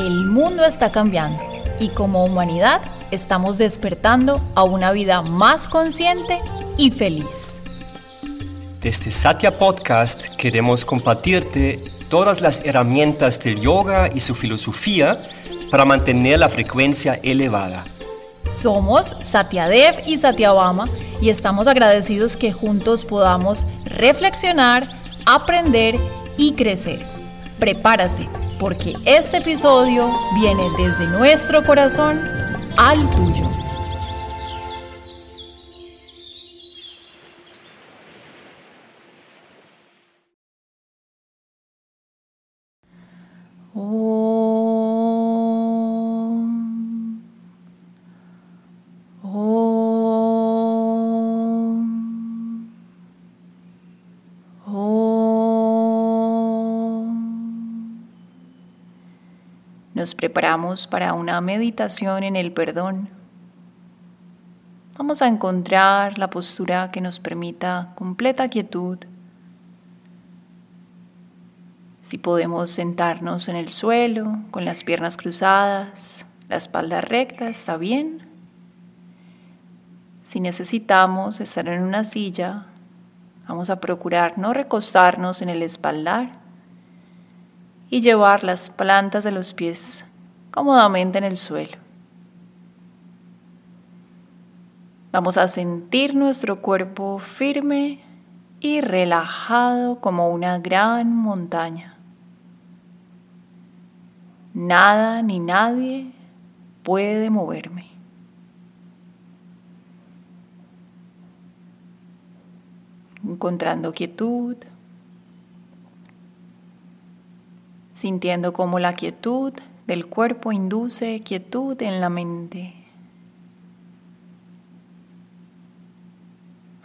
El mundo está cambiando y como humanidad estamos despertando a una vida más consciente y feliz. Desde Satya Podcast queremos compartirte todas las herramientas del yoga y su filosofía para mantener la frecuencia elevada. Somos Satyadev y Satyabama y estamos agradecidos que juntos podamos reflexionar, aprender y crecer. Prepárate porque este episodio viene desde nuestro corazón al tuyo. Nos preparamos para una meditación en el perdón. Vamos a encontrar la postura que nos permita completa quietud. Si podemos sentarnos en el suelo con las piernas cruzadas, la espalda recta, está bien. Si necesitamos estar en una silla, vamos a procurar no recostarnos en el espaldar y llevar las plantas de los pies cómodamente en el suelo. Vamos a sentir nuestro cuerpo firme y relajado como una gran montaña. Nada ni nadie puede moverme. Encontrando quietud, sintiendo cómo la quietud del cuerpo induce quietud en la mente.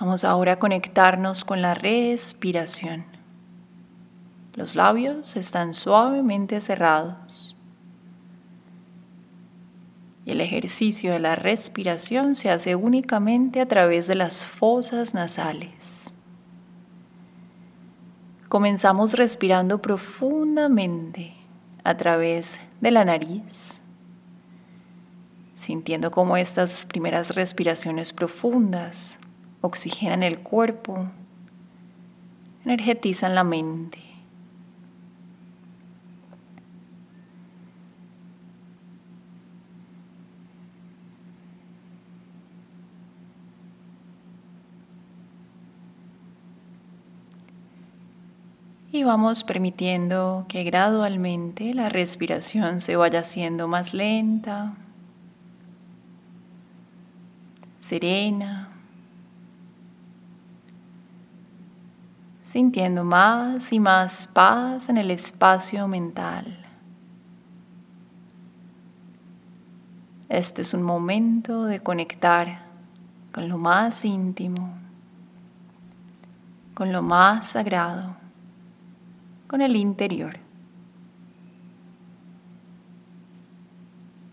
Vamos ahora a conectarnos con la respiración. Los labios están suavemente cerrados. Y el ejercicio de la respiración se hace únicamente a través de las fosas nasales. Comenzamos respirando profundamente a través de la nariz, sintiendo cómo estas primeras respiraciones profundas oxigenan el cuerpo, energetizan la mente. Y vamos permitiendo que gradualmente la respiración se vaya haciendo más lenta, serena, sintiendo más y más paz en el espacio mental. Este es un momento de conectar con lo más íntimo, con lo más sagrado con el interior.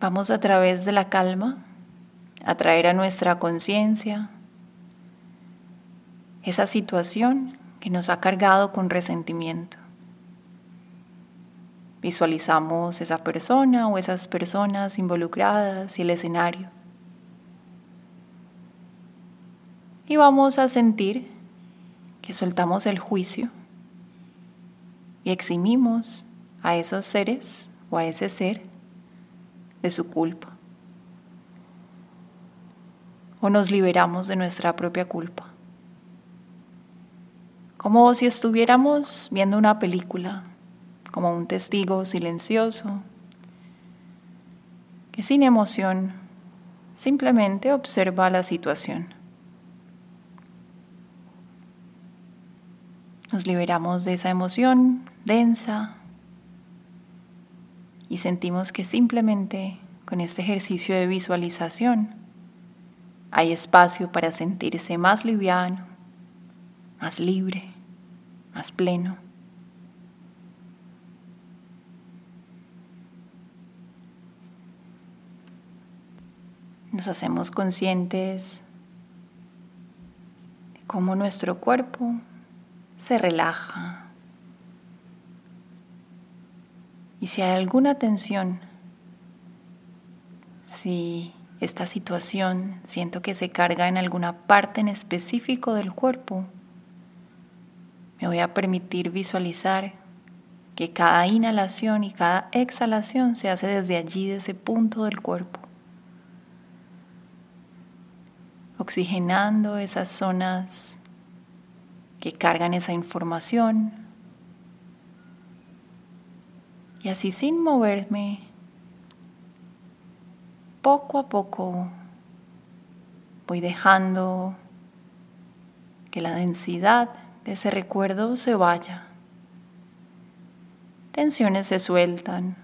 Vamos a través de la calma a traer a nuestra conciencia esa situación que nos ha cargado con resentimiento. Visualizamos esa persona o esas personas involucradas y el escenario. Y vamos a sentir que soltamos el juicio y eximimos a esos seres o a ese ser de su culpa. O nos liberamos de nuestra propia culpa. Como si estuviéramos viendo una película, como un testigo silencioso, que sin emoción simplemente observa la situación. Nos liberamos de esa emoción densa y sentimos que simplemente con este ejercicio de visualización hay espacio para sentirse más liviano, más libre, más pleno. Nos hacemos conscientes de cómo nuestro cuerpo se relaja Y si hay alguna tensión, si esta situación siento que se carga en alguna parte en específico del cuerpo, me voy a permitir visualizar que cada inhalación y cada exhalación se hace desde allí, de ese punto del cuerpo, oxigenando esas zonas que cargan esa información y así sin moverme, poco a poco voy dejando que la densidad de ese recuerdo se vaya. Tensiones se sueltan.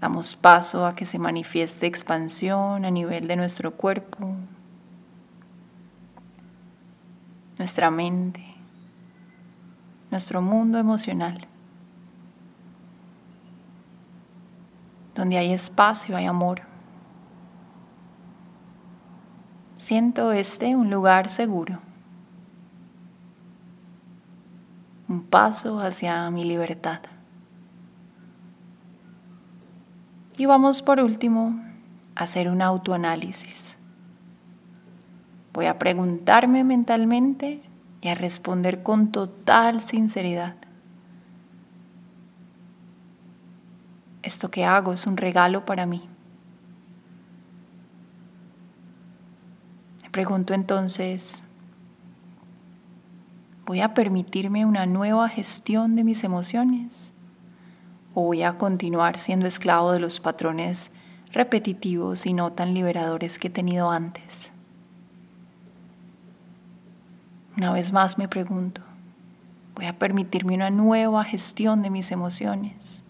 Damos paso a que se manifieste expansión a nivel de nuestro cuerpo, nuestra mente nuestro mundo emocional, donde hay espacio, hay amor. Siento este un lugar seguro, un paso hacia mi libertad. Y vamos por último a hacer un autoanálisis. Voy a preguntarme mentalmente y a responder con total sinceridad. Esto que hago es un regalo para mí. Me pregunto entonces, ¿voy a permitirme una nueva gestión de mis emociones? ¿O voy a continuar siendo esclavo de los patrones repetitivos y no tan liberadores que he tenido antes? Una vez más me pregunto, ¿voy a permitirme una nueva gestión de mis emociones?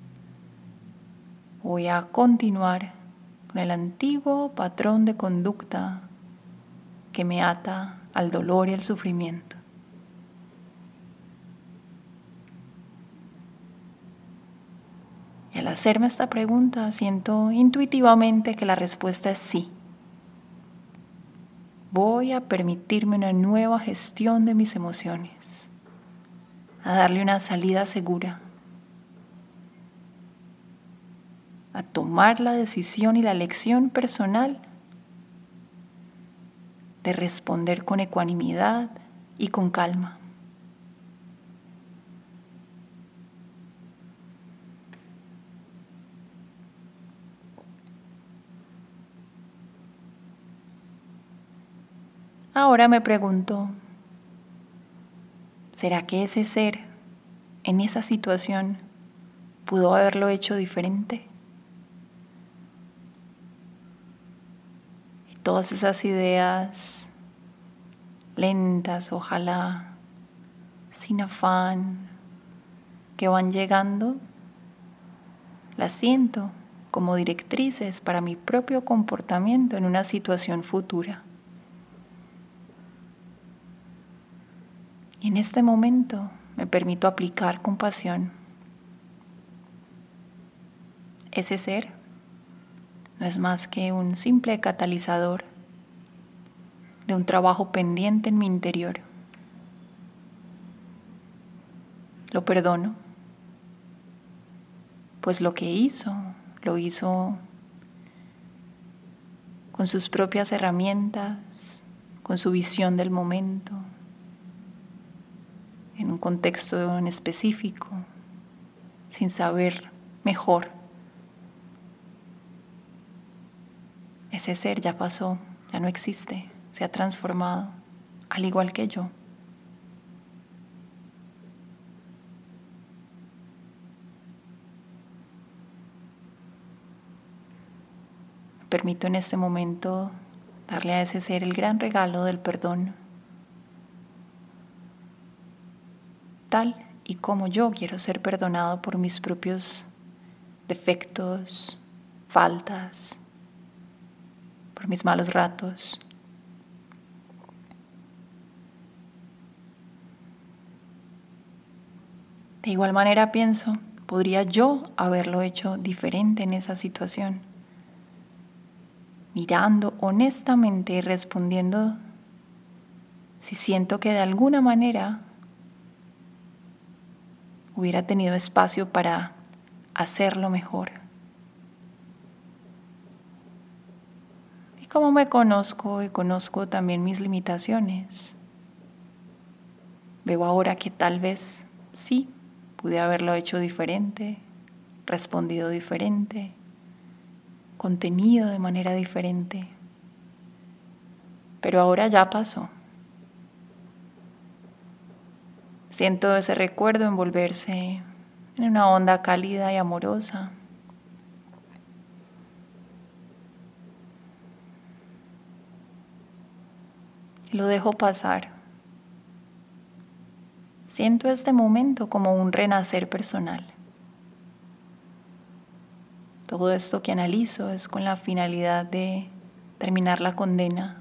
¿Voy a continuar con el antiguo patrón de conducta que me ata al dolor y al sufrimiento? Y al hacerme esta pregunta siento intuitivamente que la respuesta es sí. Voy a permitirme una nueva gestión de mis emociones, a darle una salida segura, a tomar la decisión y la lección personal de responder con ecuanimidad y con calma. Ahora me pregunto, ¿será que ese ser en esa situación pudo haberlo hecho diferente? Y todas esas ideas lentas, ojalá, sin afán, que van llegando, las siento como directrices para mi propio comportamiento en una situación futura. Y en este momento me permito aplicar compasión. Ese ser no es más que un simple catalizador de un trabajo pendiente en mi interior. Lo perdono, pues lo que hizo, lo hizo con sus propias herramientas, con su visión del momento, en un contexto en específico, sin saber mejor. Ese ser ya pasó, ya no existe, se ha transformado, al igual que yo. permito en este momento darle a ese ser el gran regalo del perdón. Tal y como yo quiero ser perdonado por mis propios defectos, faltas, por mis malos ratos. De igual manera pienso, podría yo haberlo hecho diferente en esa situación, mirando honestamente y respondiendo si siento que de alguna manera hubiera tenido espacio para hacerlo mejor. Y como me conozco y conozco también mis limitaciones, veo ahora que tal vez sí pude haberlo hecho diferente, respondido diferente, contenido de manera diferente. Pero ahora ya pasó. Siento ese recuerdo envolverse en una onda cálida y amorosa. Lo dejo pasar. Siento este momento como un renacer personal. Todo esto que analizo es con la finalidad de terminar la condena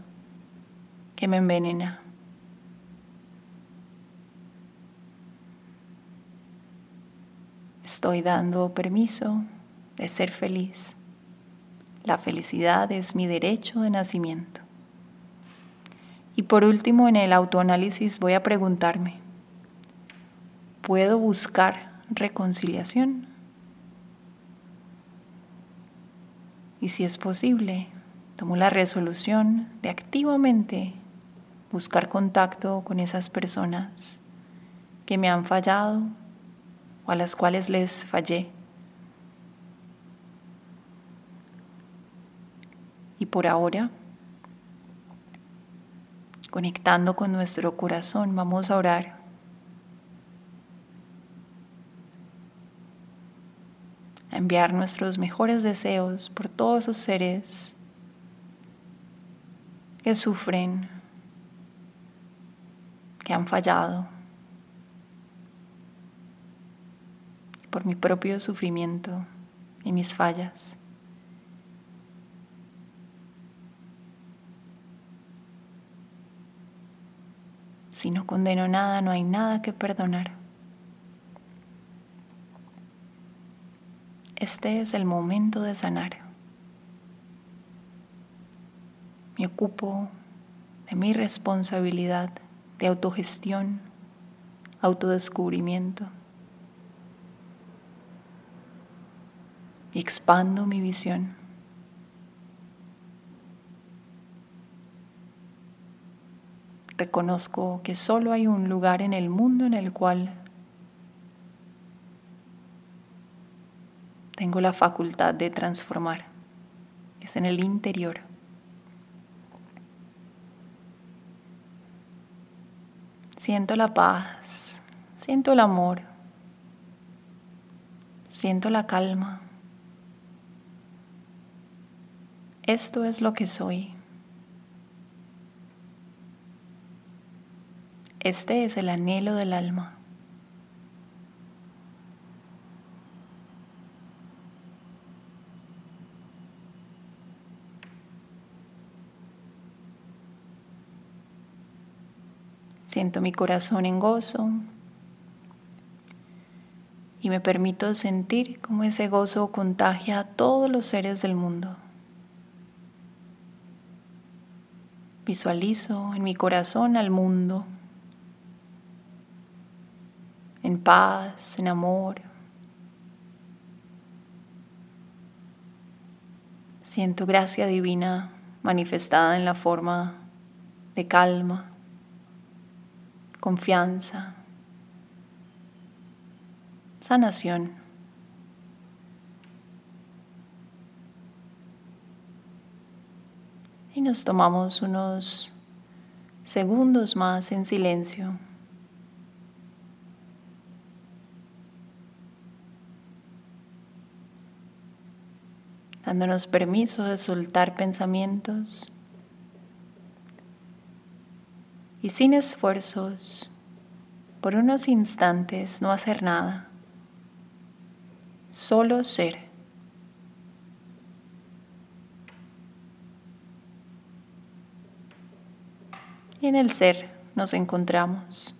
que me envenena. Estoy dando permiso de ser feliz. La felicidad es mi derecho de nacimiento. Y por último, en el autoanálisis voy a preguntarme, ¿puedo buscar reconciliación? Y si es posible, tomo la resolución de activamente buscar contacto con esas personas que me han fallado a las cuales les fallé. Y por ahora, conectando con nuestro corazón, vamos a orar. A enviar nuestros mejores deseos por todos esos seres que sufren, que han fallado, por mi propio sufrimiento y mis fallas. Si no condeno nada, no hay nada que perdonar. Este es el momento de sanar. Me ocupo de mi responsabilidad de autogestión, autodescubrimiento. Expando mi visión. Reconozco que solo hay un lugar en el mundo en el cual tengo la facultad de transformar. Es en el interior. Siento la paz, siento el amor, siento la calma. Esto es lo que soy. Este es el anhelo del alma. Siento mi corazón en gozo y me permito sentir cómo ese gozo contagia a todos los seres del mundo. Visualizo en mi corazón al mundo, en paz, en amor. Siento gracia divina manifestada en la forma de calma confianza, sanación. Nos tomamos unos segundos más en silencio. dándonos permiso de soltar pensamientos y sin esfuerzos, por unos instantes no hacer nada, solo ser. En el ser nos encontramos.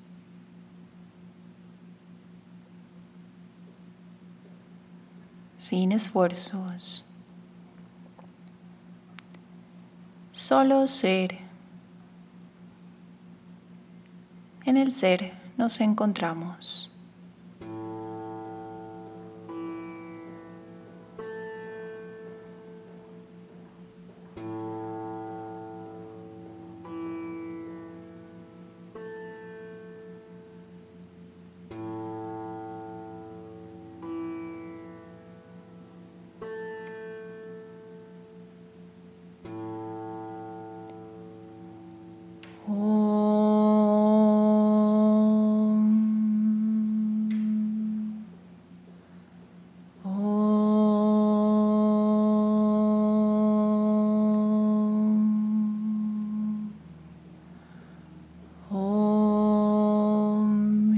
Sin esfuerzos. Solo ser. En el ser nos encontramos.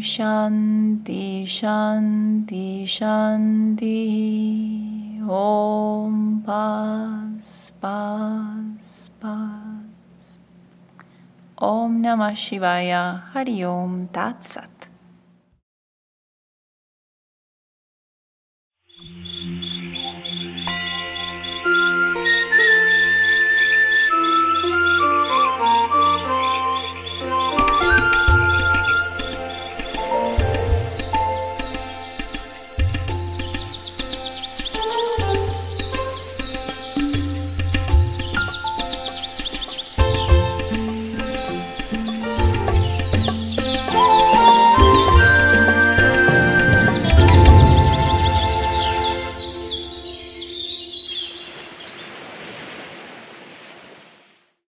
Shanti Shanti Shanti. Om Paz Paz Paz Om Namah Shivaya. Hari Om. Tat Sat